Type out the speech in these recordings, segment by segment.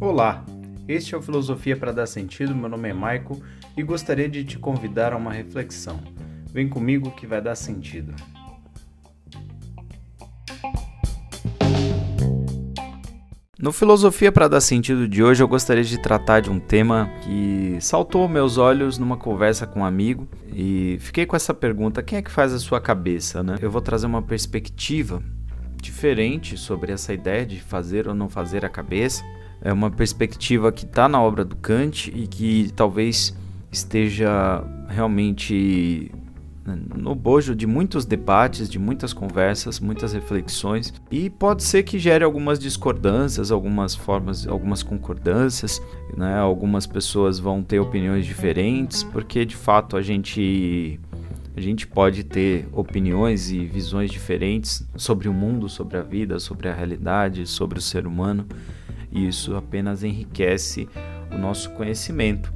Olá, este é o Filosofia para Dar Sentido. Meu nome é Maico e gostaria de te convidar a uma reflexão. Vem comigo que vai dar sentido. No Filosofia para Dar Sentido de hoje, eu gostaria de tratar de um tema que saltou meus olhos numa conversa com um amigo e fiquei com essa pergunta: quem é que faz a sua cabeça? Né? Eu vou trazer uma perspectiva diferente sobre essa ideia de fazer ou não fazer a cabeça. É uma perspectiva que está na obra do Kant e que talvez esteja realmente no bojo de muitos debates, de muitas conversas, muitas reflexões e pode ser que gere algumas discordâncias, algumas formas, algumas concordâncias, né? Algumas pessoas vão ter opiniões diferentes, porque de fato a gente a gente pode ter opiniões e visões diferentes sobre o mundo, sobre a vida, sobre a realidade, sobre o ser humano, e isso apenas enriquece o nosso conhecimento.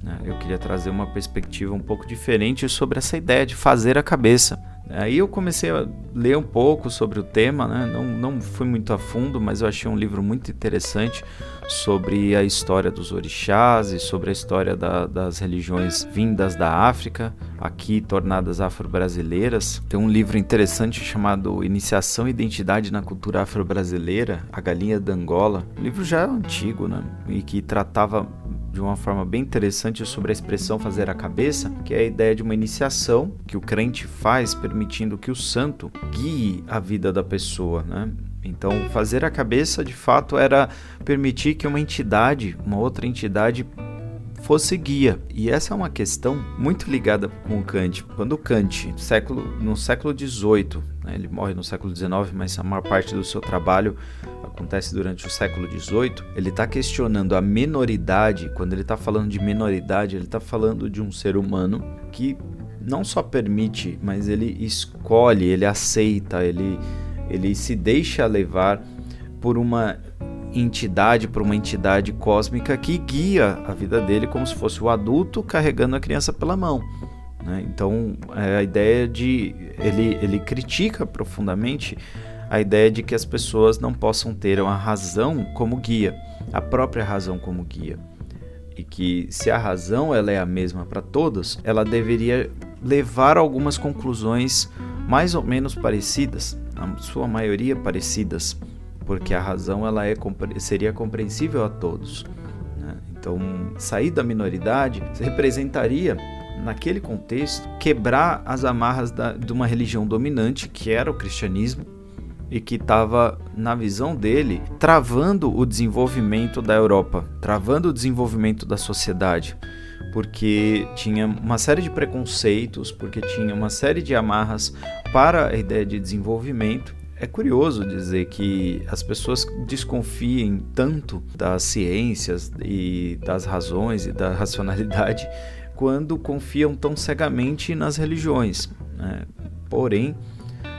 Né? Eu queria trazer uma perspectiva um pouco diferente sobre essa ideia de fazer a cabeça. Aí eu comecei a ler um pouco sobre o tema, né? não, não fui muito a fundo, mas eu achei um livro muito interessante sobre a história dos orixás e sobre a história da, das religiões vindas da África, aqui tornadas afro-brasileiras. Tem um livro interessante chamado Iniciação e Identidade na Cultura Afro-Brasileira, A Galinha da Angola. O livro já é antigo, né? E que tratava de uma forma bem interessante sobre a expressão fazer a cabeça, que é a ideia de uma iniciação que o crente faz permitindo que o santo guie a vida da pessoa, né? Então, fazer a cabeça de fato era permitir que uma entidade, uma outra entidade fosse guia. E essa é uma questão muito ligada com Kant. Quando Kant, século, no século XVIII, né, ele morre no século XIX, mas a maior parte do seu trabalho acontece durante o século XVIII, ele está questionando a menoridade. Quando ele está falando de menoridade, ele está falando de um ser humano que não só permite, mas ele escolhe, ele aceita, ele, ele se deixa levar por uma entidade, por uma entidade cósmica que guia a vida dele como se fosse o adulto carregando a criança pela mão. Né? Então, é a ideia de. Ele, ele critica profundamente a ideia de que as pessoas não possam ter uma razão como guia, a própria razão como guia. E que se a razão ela é a mesma para todos, ela deveria levar a algumas conclusões mais ou menos parecidas, na sua maioria parecidas porque a razão ela é, seria compreensível a todos. Né? Então, sair da minoridade representaria, naquele contexto, quebrar as amarras da, de uma religião dominante, que era o cristianismo, e que estava, na visão dele, travando o desenvolvimento da Europa, travando o desenvolvimento da sociedade porque tinha uma série de preconceitos, porque tinha uma série de amarras para a ideia de desenvolvimento é curioso dizer que as pessoas desconfiem tanto das ciências e das razões e da racionalidade quando confiam tão cegamente nas religiões. Né? Porém,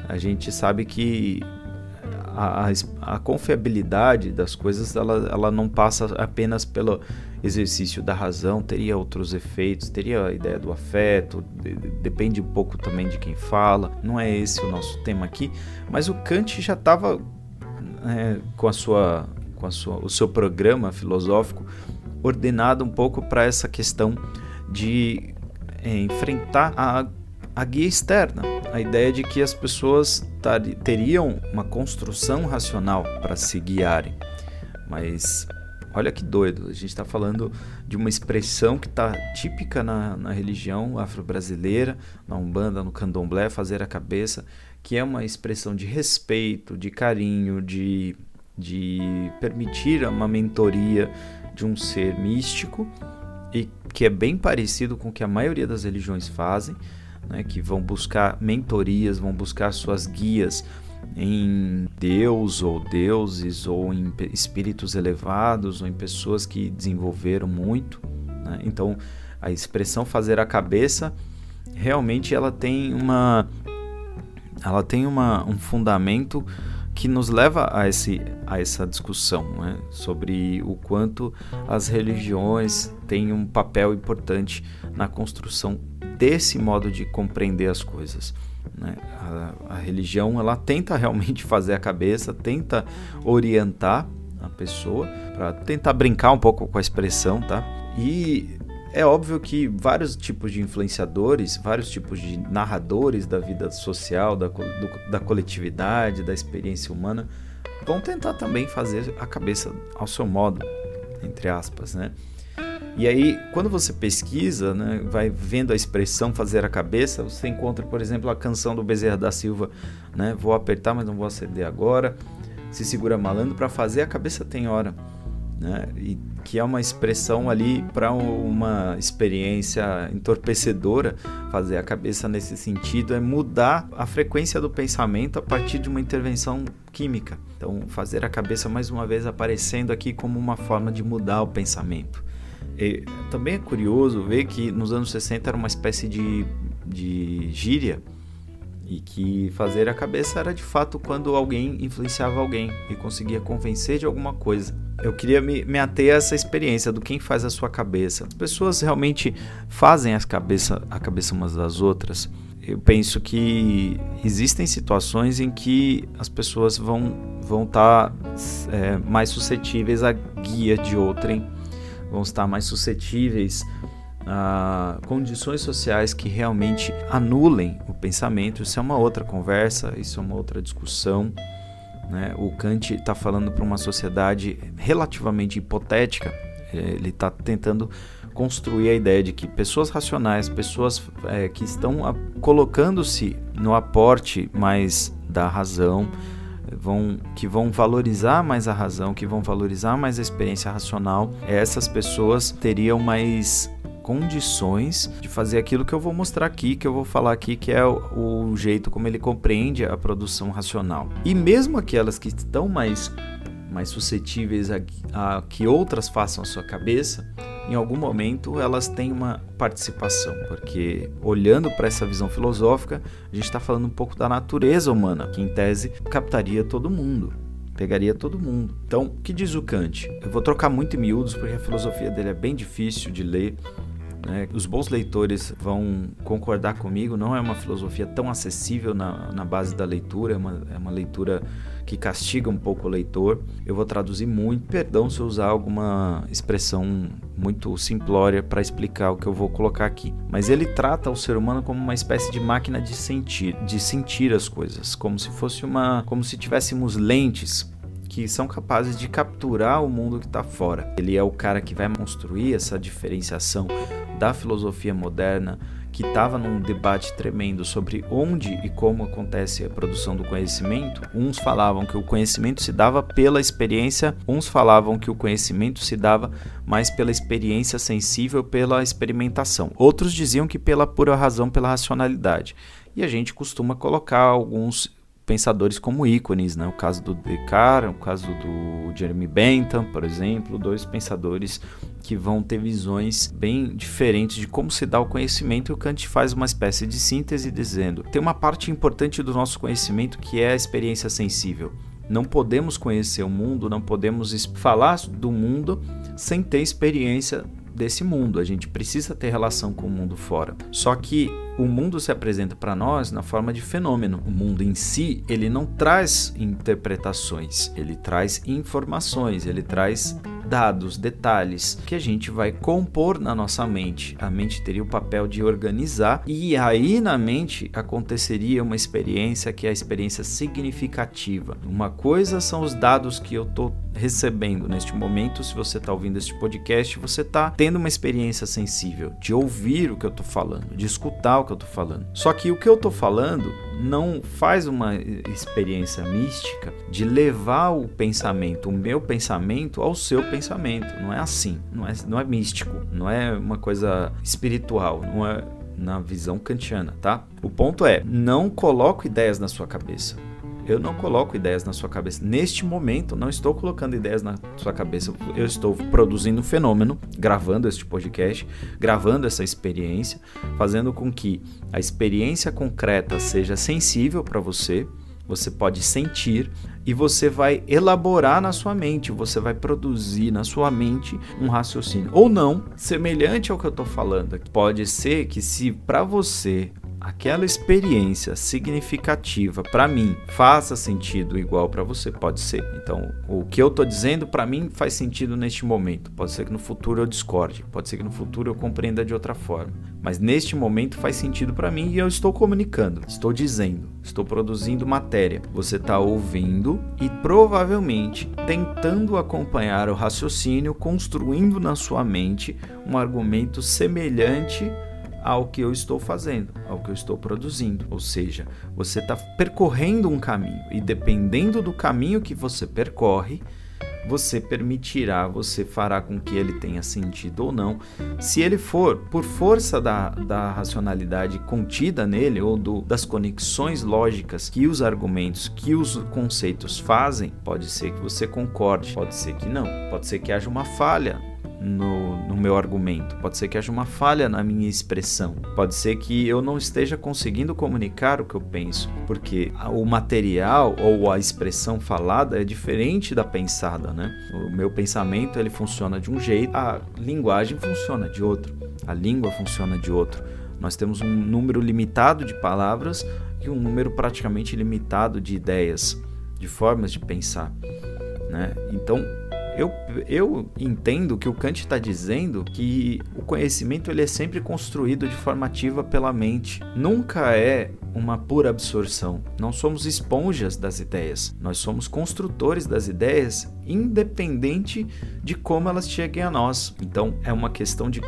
a gente sabe que a, a, confiabilidade das coisas ela, ela não passa apenas pelo exercício da razão, teria outros efeitos, teria a ideia do afeto, de, depende um pouco também de quem fala. Não é esse o nosso tema aqui, mas o Kant já estava é, com a sua com a sua, o seu programa filosófico ordenado um pouco para essa questão de é, enfrentar a, a guia externa, a ideia de que as pessoas teriam uma construção racional para se guiarem. Mas olha que doido, a gente está falando de uma expressão que está típica na, na religião afro-brasileira, na Umbanda, no Candomblé, fazer a cabeça, que é uma expressão de respeito, de carinho, de, de permitir uma mentoria de um ser místico e que é bem parecido com o que a maioria das religiões fazem né, que vão buscar mentorias, vão buscar suas guias em Deus ou deuses ou em espíritos elevados ou em pessoas que desenvolveram muito. Né? Então, a expressão fazer a cabeça realmente ela tem uma ela tem uma, um fundamento que nos leva a, esse, a essa discussão né? sobre o quanto as religiões têm um papel importante na construção desse modo de compreender as coisas. Né? A, a religião ela tenta realmente fazer a cabeça, tenta orientar a pessoa para tentar brincar um pouco com a expressão, tá? E é óbvio que vários tipos de influenciadores, vários tipos de narradores da vida social, da, do, da coletividade, da experiência humana, vão tentar também fazer a cabeça ao seu modo, entre aspas, né? E aí, quando você pesquisa, né, vai vendo a expressão fazer a cabeça, você encontra, por exemplo, a canção do Bezerra da Silva, né? Vou apertar, mas não vou acender agora. Se segura malandro para fazer a cabeça tem hora, né? E que é uma expressão ali para uma experiência entorpecedora, fazer a cabeça nesse sentido é mudar a frequência do pensamento a partir de uma intervenção química. Então, fazer a cabeça mais uma vez aparecendo aqui como uma forma de mudar o pensamento. E também é curioso ver que nos anos 60 era uma espécie de, de gíria e que fazer a cabeça era de fato quando alguém influenciava alguém e conseguia convencer de alguma coisa. Eu queria me, me ater a essa experiência do quem faz a sua cabeça. As pessoas realmente fazem as cabeça, a cabeça umas das outras. Eu penso que existem situações em que as pessoas vão vão estar tá, é, mais suscetíveis à guia de outrem vão estar mais suscetíveis a condições sociais que realmente anulem o pensamento. Isso é uma outra conversa, isso é uma outra discussão. Né? O Kant está falando para uma sociedade relativamente hipotética, ele está tentando construir a ideia de que pessoas racionais, pessoas é, que estão colocando-se no aporte mais da razão, vão, que vão valorizar mais a razão, que vão valorizar mais a experiência racional, essas pessoas teriam mais condições de fazer aquilo que eu vou mostrar aqui, que eu vou falar aqui, que é o, o jeito como ele compreende a produção racional. E mesmo aquelas que estão mais mais suscetíveis a, a, que outras façam a sua cabeça, em algum momento elas têm uma participação, porque olhando para essa visão filosófica, a gente está falando um pouco da natureza humana, que em tese captaria todo mundo. Pegaria todo mundo. Então, o que diz o Kant? Eu vou trocar muito em miúdos porque a filosofia dele é bem difícil de ler. Né? Os bons leitores vão concordar comigo, não é uma filosofia tão acessível na, na base da leitura, é uma, é uma leitura que castiga um pouco o leitor. Eu vou traduzir muito, perdão se eu usar alguma expressão muito simplória para explicar o que eu vou colocar aqui. Mas ele trata o ser humano como uma espécie de máquina de sentir, de sentir as coisas, como se fosse uma, como se tivéssemos lentes que são capazes de capturar o mundo que está fora. Ele é o cara que vai construir essa diferenciação da filosofia moderna que estava num debate tremendo sobre onde e como acontece a produção do conhecimento, uns falavam que o conhecimento se dava pela experiência, uns falavam que o conhecimento se dava mais pela experiência sensível, pela experimentação. Outros diziam que pela pura razão, pela racionalidade. E a gente costuma colocar alguns pensadores como ícones, né? O caso do Descartes, o caso do Jeremy Bentham, por exemplo, dois pensadores que vão ter visões bem diferentes de como se dá o conhecimento. E o Kant faz uma espécie de síntese dizendo: tem uma parte importante do nosso conhecimento que é a experiência sensível. Não podemos conhecer o mundo, não podemos falar do mundo sem ter experiência desse mundo. A gente precisa ter relação com o mundo fora. Só que o mundo se apresenta para nós na forma de fenômeno. O mundo em si, ele não traz interpretações, ele traz informações, ele traz dados, detalhes que a gente vai compor na nossa mente. A mente teria o papel de organizar e aí na mente aconteceria uma experiência que é a experiência significativa. Uma coisa são os dados que eu estou recebendo neste momento. Se você está ouvindo este podcast, você está tendo uma experiência sensível de ouvir o que eu estou falando, de escutar o que eu estou falando. Só que o que eu estou falando não faz uma experiência mística de levar o pensamento, o meu pensamento, ao seu pensamento. Não é assim, não é, não é místico, não é uma coisa espiritual, não é na visão kantiana, tá? O ponto é, não coloco ideias na sua cabeça. Eu não coloco ideias na sua cabeça. Neste momento, não estou colocando ideias na sua cabeça. Eu estou produzindo um fenômeno, gravando este podcast, gravando essa experiência, fazendo com que a experiência concreta seja sensível para você. Você pode sentir e você vai elaborar na sua mente, você vai produzir na sua mente um raciocínio. Ou não, semelhante ao que eu estou falando. Pode ser que se para você aquela experiência significativa para mim faça sentido igual para você, pode ser. Então, o que eu tô dizendo para mim faz sentido neste momento. Pode ser que no futuro eu discorde, pode ser que no futuro eu compreenda de outra forma, mas neste momento faz sentido para mim e eu estou comunicando, estou dizendo, estou produzindo matéria. Você está ouvindo e provavelmente tentando acompanhar o raciocínio, construindo na sua mente um argumento semelhante ao que eu estou fazendo, ao que eu estou produzindo. Ou seja, você está percorrendo um caminho e dependendo do caminho que você percorre, você permitirá, você fará com que ele tenha sentido ou não. Se ele for por força da, da racionalidade contida nele ou do, das conexões lógicas que os argumentos, que os conceitos fazem, pode ser que você concorde, pode ser que não, pode ser que haja uma falha no, no, meu argumento, pode ser que haja uma falha na minha expressão, pode ser que eu não esteja conseguindo comunicar o que eu penso, porque o material ou a expressão falada é diferente da pensada, né? O meu pensamento ele funciona de um jeito, a linguagem funciona de outro, a língua funciona de outro. Nós temos um número limitado de palavras e um número praticamente limitado de ideias, de formas de pensar, né? Então eu, eu entendo que o Kant está dizendo que o conhecimento ele é sempre construído de forma ativa pela mente. Nunca é uma pura absorção. Não somos esponjas das ideias. Nós somos construtores das ideias, independente de como elas cheguem a nós. Então é uma questão de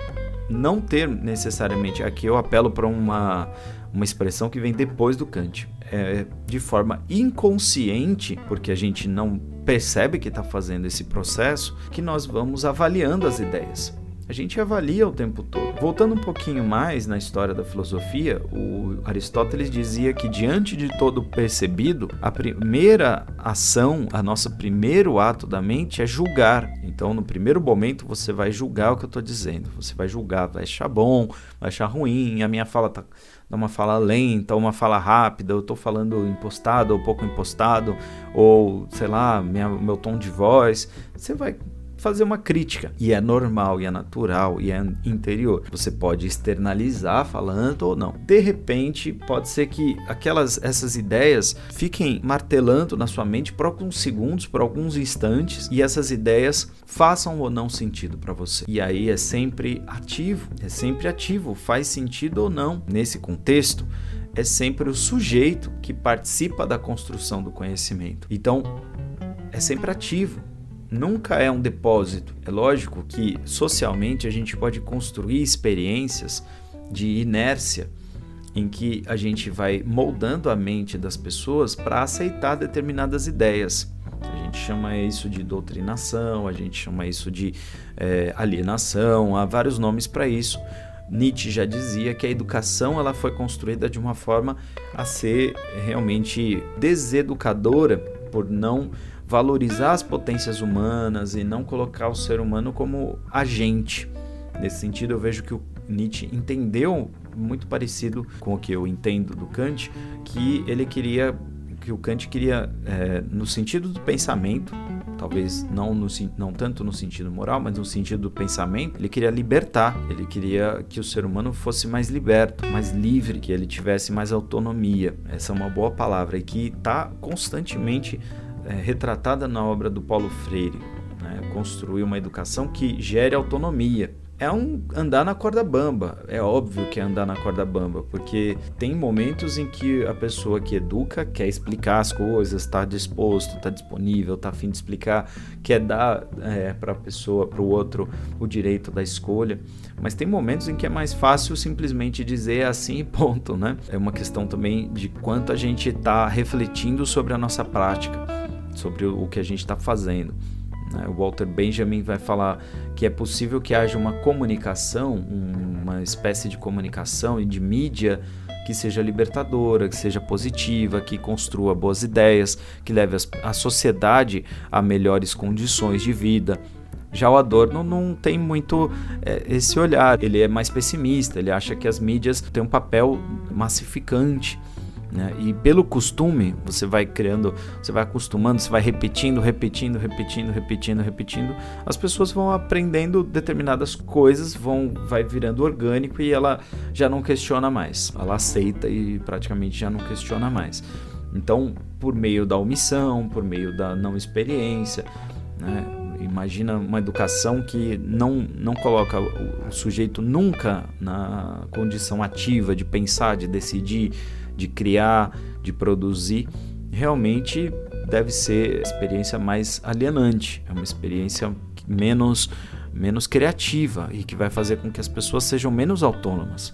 não ter necessariamente. Aqui eu apelo para uma, uma expressão que vem depois do Kant. É, de forma inconsciente, porque a gente não percebe que está fazendo esse processo que nós vamos avaliando as ideias. A gente avalia o tempo todo. Voltando um pouquinho mais na história da filosofia, o Aristóteles dizia que diante de todo percebido, a primeira ação, a nosso primeiro ato da mente é julgar. Então, no primeiro momento, você vai julgar o que eu estou dizendo. Você vai julgar, vai achar bom, vai achar ruim, a minha fala está dá uma fala lenta, uma fala rápida, eu estou falando impostado ou pouco impostado, ou sei lá, minha, meu tom de voz. Você vai fazer uma crítica. E é normal, e é natural, e é interior. Você pode externalizar falando ou não. De repente, pode ser que aquelas essas ideias fiquem martelando na sua mente por alguns segundos, por alguns instantes, e essas ideias façam ou não sentido para você. E aí é sempre ativo, é sempre ativo, faz sentido ou não nesse contexto é sempre o sujeito que participa da construção do conhecimento. Então, é sempre ativo nunca é um depósito. É lógico que socialmente a gente pode construir experiências de inércia em que a gente vai moldando a mente das pessoas para aceitar determinadas ideias. A gente chama isso de doutrinação, a gente chama isso de é, alienação, há vários nomes para isso. Nietzsche já dizia que a educação ela foi construída de uma forma a ser realmente deseducadora por não valorizar as potências humanas e não colocar o ser humano como agente. Nesse sentido, eu vejo que o Nietzsche entendeu muito parecido com o que eu entendo do Kant, que ele queria, que o Kant queria, é, no sentido do pensamento, talvez não, no, não tanto no sentido moral, mas no sentido do pensamento, ele queria libertar, ele queria que o ser humano fosse mais liberto, mais livre, que ele tivesse mais autonomia. Essa é uma boa palavra e que está constantemente é, retratada na obra do Paulo Freire. Né? Construir uma educação que gere autonomia. É um andar na corda bamba. É óbvio que é andar na corda bamba, porque tem momentos em que a pessoa que educa quer explicar as coisas, está disposto, está disponível, está afim de explicar, quer dar é, para a pessoa, para o outro, o direito da escolha. Mas tem momentos em que é mais fácil simplesmente dizer assim e ponto, né? É uma questão também de quanto a gente está refletindo sobre a nossa prática sobre o que a gente está fazendo. Né? O Walter Benjamin vai falar que é possível que haja uma comunicação, uma espécie de comunicação e de mídia que seja libertadora, que seja positiva, que construa boas ideias, que leve a sociedade a melhores condições de vida. Já o Adorno não tem muito é, esse olhar, ele é mais pessimista, ele acha que as mídias têm um papel massificante Né? E pelo costume, você vai criando, você vai acostumando, você vai repetindo, repetindo, repetindo, repetindo, repetindo. As pessoas vão aprendendo determinadas coisas, vão, vai virando orgânico e ela já não questiona mais. Ela aceita e praticamente já não questiona mais. Então, por meio da omissão, por meio da não experiência, né? Imagina uma educação que não, não coloca o, o sujeito nunca na condição ativa de pensar, de decidir, de criar, de produzir, realmente deve ser experiência mais alienante, é uma experiência menos menos criativa e que vai fazer com que as pessoas sejam menos autônomas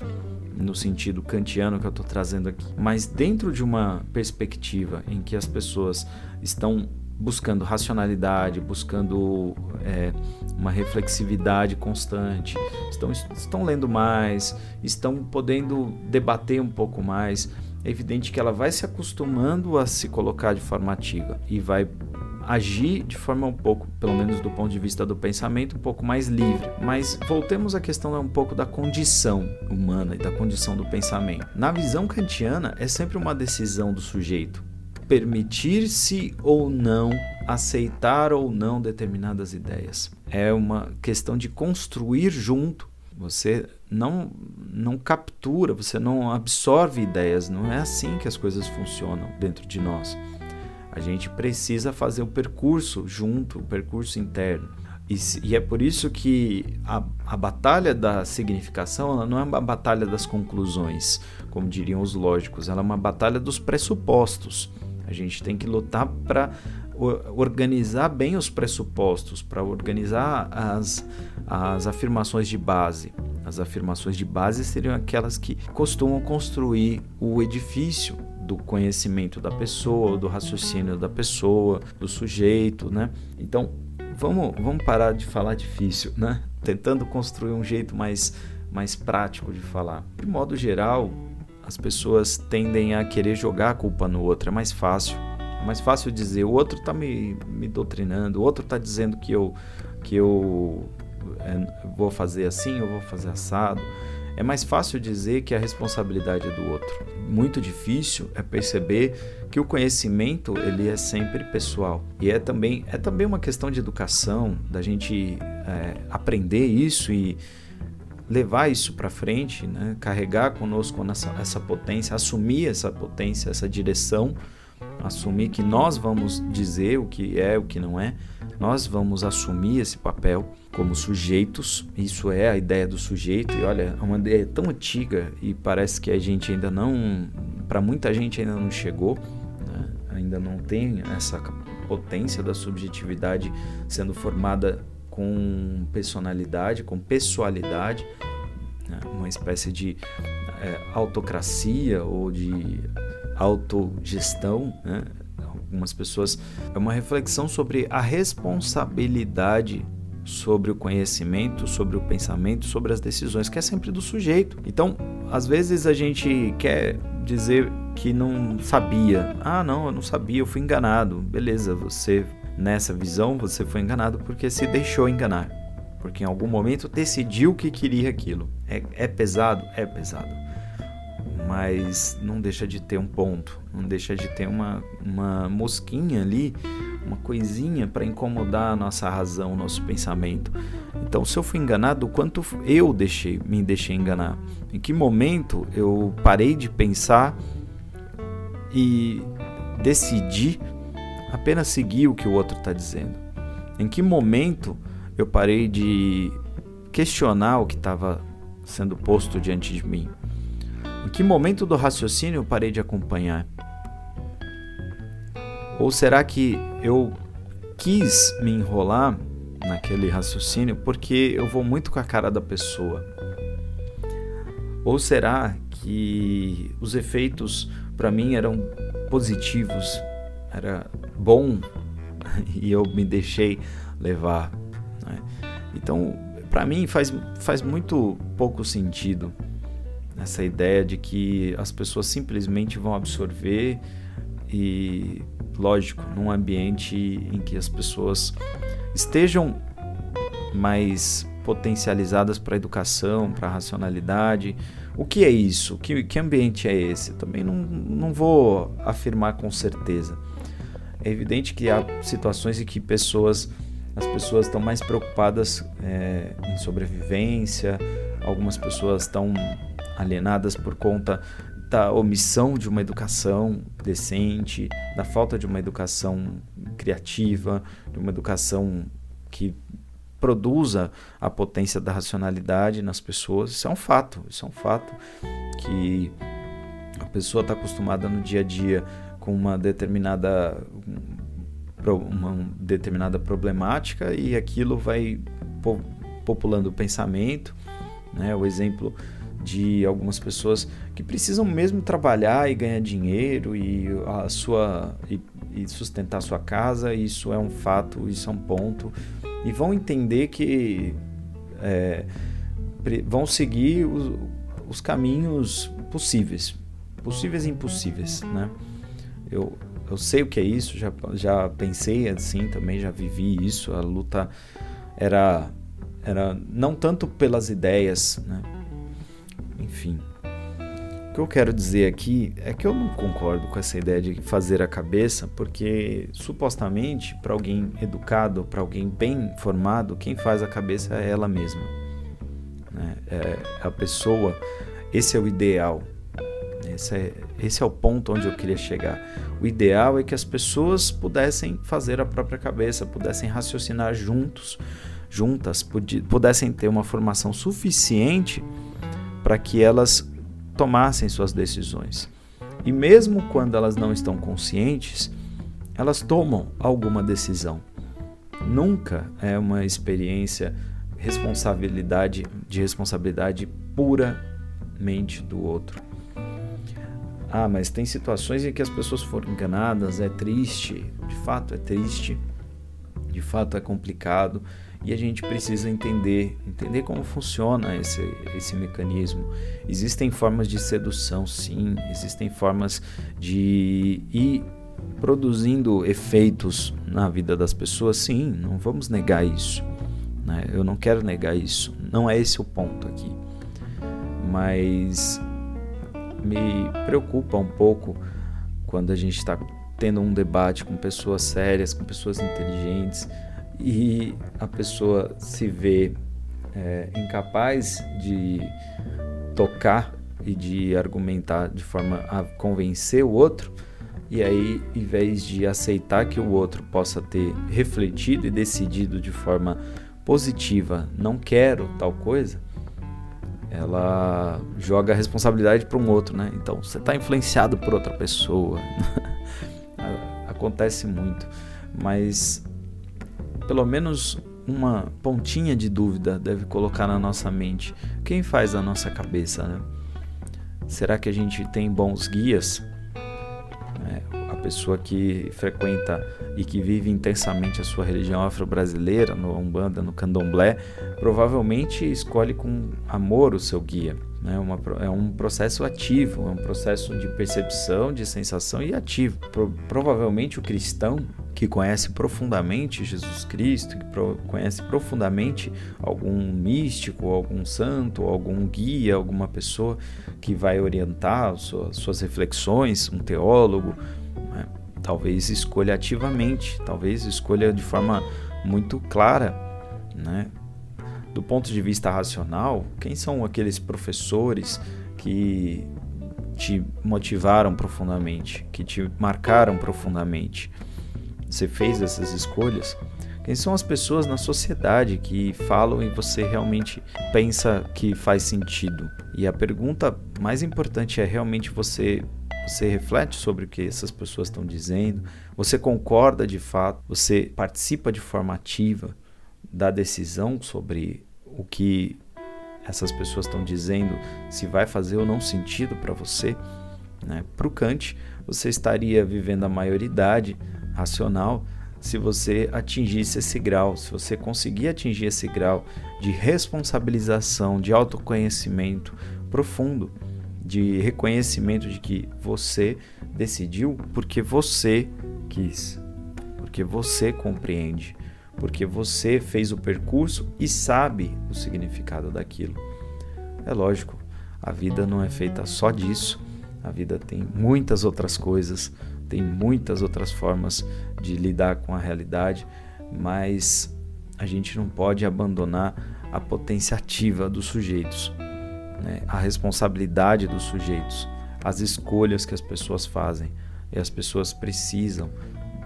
no sentido kantiano que eu estou trazendo aqui, mas dentro de uma perspectiva em que as pessoas estão buscando racionalidade, buscando é, uma reflexividade constante, estão, estão lendo mais, estão podendo debater um pouco mais, é evidente que ela vai se acostumando a se colocar de forma ativa e vai agir de forma um pouco, pelo menos do ponto de vista do pensamento, um pouco mais livre. Mas voltemos à questão um pouco da condição humana e da condição do pensamento. Na visão kantiana, é sempre uma decisão do sujeito permitir-se ou não aceitar ou não determinadas ideias. É uma questão de construir junto você não não captura, você não absorve ideias, não é assim que as coisas funcionam dentro de nós. A gente precisa fazer o percurso junto, o percurso interno. E, e é por isso que a, a batalha da significação não é uma batalha das conclusões, como diriam os lógicos, ela é uma batalha dos pressupostos. A gente tem que lutar para organizar bem os pressupostos, para organizar as, as afirmações de base. As afirmações de base seriam aquelas que costumam construir o edifício do conhecimento da pessoa, do raciocínio da pessoa, do sujeito, né? Então, vamos, vamos parar de falar difícil, né? Tentando construir um jeito mais, mais prático de falar. De modo geral, as pessoas tendem a querer jogar a culpa no outro, é mais fácil. Mais fácil dizer, o outro está me, me doutrinando, o outro está dizendo que eu, que eu é, vou fazer assim, eu vou fazer assado. É mais fácil dizer que a responsabilidade é do outro. Muito difícil é perceber que o conhecimento ele é sempre pessoal e é também é também uma questão de educação, da gente é, aprender isso e levar isso para frente, né? carregar conosco essa, essa potência, assumir essa potência, essa direção, assumir que nós vamos dizer o que é, o que não é, nós vamos assumir esse papel como sujeitos. Isso é a ideia do sujeito. E olha, é uma ideia tão antiga e parece que a gente ainda não, para muita gente ainda não chegou, né? ainda não tem essa potência da subjetividade sendo formada com personalidade, com pessoalidade, né? uma espécie de é, autocracia ou de autogestão. Né? Algumas pessoas. É uma reflexão sobre a responsabilidade sobre o conhecimento, sobre o pensamento, sobre as decisões, que é sempre do sujeito. Então, às vezes a gente quer dizer que não sabia. Ah, não, eu não sabia, eu fui enganado. Beleza, você nessa visão, você foi enganado porque se deixou enganar. Porque em algum momento decidiu que queria aquilo. É, é pesado? É pesado. Mas não deixa de ter um ponto, não deixa de ter uma, uma mosquinha ali, uma coisinha para incomodar a nossa razão, o nosso pensamento. Então, se eu fui enganado, o quanto eu deixei, me deixei enganar? Em que momento eu parei de pensar e decidi apenas seguir o que o outro está dizendo? Em que momento eu parei de questionar o que estava sendo posto diante de mim? Em que momento do raciocínio eu parei de acompanhar? Ou será que eu quis me enrolar naquele raciocínio porque eu vou muito com a cara da pessoa? Ou será que os efeitos para mim eram positivos era bom e eu me deixei levar. Né? Então, para mim faz, faz muito pouco sentido essa ideia de que as pessoas simplesmente vão absorver e, lógico, num ambiente em que as pessoas estejam mais potencializadas para a educação, para a racionalidade, O que é isso? Que, que ambiente é esse? Também não, não vou afirmar com certeza. É evidente que há situações em que pessoas, as pessoas estão mais preocupadas é, em sobrevivência, algumas pessoas estão alienadas por conta da omissão de uma educação decente, da falta de uma educação criativa, de uma educação que produza a potência da racionalidade nas pessoas. Isso é um fato, isso é um fato que a pessoa está acostumada no dia a dia com uma determinada uma determinada problemática e aquilo vai populando o pensamento, né? O exemplo de algumas pessoas que precisam mesmo trabalhar e ganhar dinheiro e a sua e, e sustentar sua casa, isso é um fato, isso é um ponto e vão entender que é, vão seguir os, os, caminhos possíveis, possíveis e impossíveis, né? Eu, eu sei o que é isso, já, já pensei assim também, já vivi isso. A luta era, era não tanto pelas ideias, né? Enfim. O que eu quero dizer aqui é que eu não concordo com essa ideia de fazer a cabeça, porque supostamente para alguém educado, para alguém bem formado, quem faz a cabeça é ela mesma. Né? É a pessoa, esse é o ideal. Esse é, esse é o ponto onde eu queria chegar. O ideal é que as pessoas pudessem fazer a própria cabeça, pudessem raciocinar juntos, juntas, pudessem ter uma formação suficiente para que elas tomassem suas decisões. E mesmo quando elas não estão conscientes, elas tomam alguma decisão. Nunca é uma experiência responsabilidade de responsabilidade puramente do outro. Ah, mas tem situações em que as pessoas foram enganadas, é triste, de fato é triste, de fato é complicado, e a gente precisa entender, entender como funciona esse, esse mecanismo. Existem formas de sedução, sim, existem formas de ir produzindo efeitos na vida das pessoas, sim, não vamos negar isso. Né? Eu não quero negar isso, não é esse o ponto aqui. Mas me preocupa um pouco quando a gente está tendo um debate com pessoas sérias, com pessoas inteligentes e a pessoa se vê é, incapaz de tocar e de argumentar de forma a convencer o outro, e aí, em vez de aceitar que o outro possa ter refletido e decidido de forma positiva, não quero tal coisa, ela joga a responsabilidade para um outro, né? Então, você está influenciado por outra pessoa. Acontece muito, mas pelo menos uma pontinha de dúvida deve colocar na nossa mente. Quem faz a nossa cabeça, né? Será que a gente tem bons guias? É, a pessoa que frequenta e que vive intensamente a sua religião afro-brasileira, no Umbanda, no Candomblé, provavelmente escolhe com amor o seu guia. Né? Uma, é um processo ativo, é um processo de percepção, de sensação e ativo. Pro, provavelmente o cristão que conhece profundamente Jesus Cristo, que pro, conhece profundamente algum místico, algum santo, algum guia, alguma pessoa que vai orientar suas, suas reflexões, um teólogo, né? talvez escolha ativamente, talvez escolha de forma muito clara, né? Do ponto de vista racional, quem são aqueles professores que te motivaram profundamente, que te marcaram profundamente? Você fez essas escolhas? Quem são as pessoas na sociedade que falam e você realmente pensa que faz sentido? E a pergunta mais importante é realmente você você reflete sobre o que essas pessoas estão dizendo, você concorda de fato, você participa de forma ativa da decisão sobre o que essas pessoas estão dizendo, se vai fazer ou não sentido para você. Né? Para o Kant, você estaria vivendo a maioridade racional se você atingisse esse grau, se você conseguir atingir esse grau de responsabilização, de autoconhecimento profundo, de reconhecimento de que você decidiu porque você quis, porque você compreende, porque você fez o percurso e sabe o significado daquilo. É lógico, A vida não é feita só disso. A vida tem muitas outras coisas, tem muitas outras formas de lidar com a realidade, mas a gente não pode abandonar a potência ativa dos sujeitos, né? a responsabilidade dos sujeitos, as escolhas que as pessoas fazem. E as pessoas precisam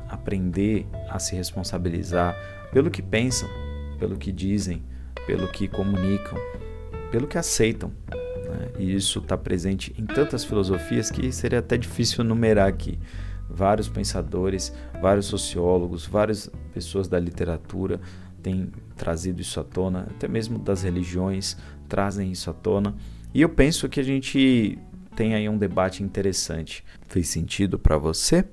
aprender a se responsabilizar pelo que pensam, pelo que dizem, pelo que comunicam, pelo que aceitam. Né? E isso está presente em tantas filosofias que seria até difícil numerar aqui. Vários pensadores, vários sociólogos, várias pessoas da literatura têm trazido isso à tona, até mesmo das religiões trazem isso à tona. E eu penso que a gente tem aí um debate interessante. Fez sentido para você?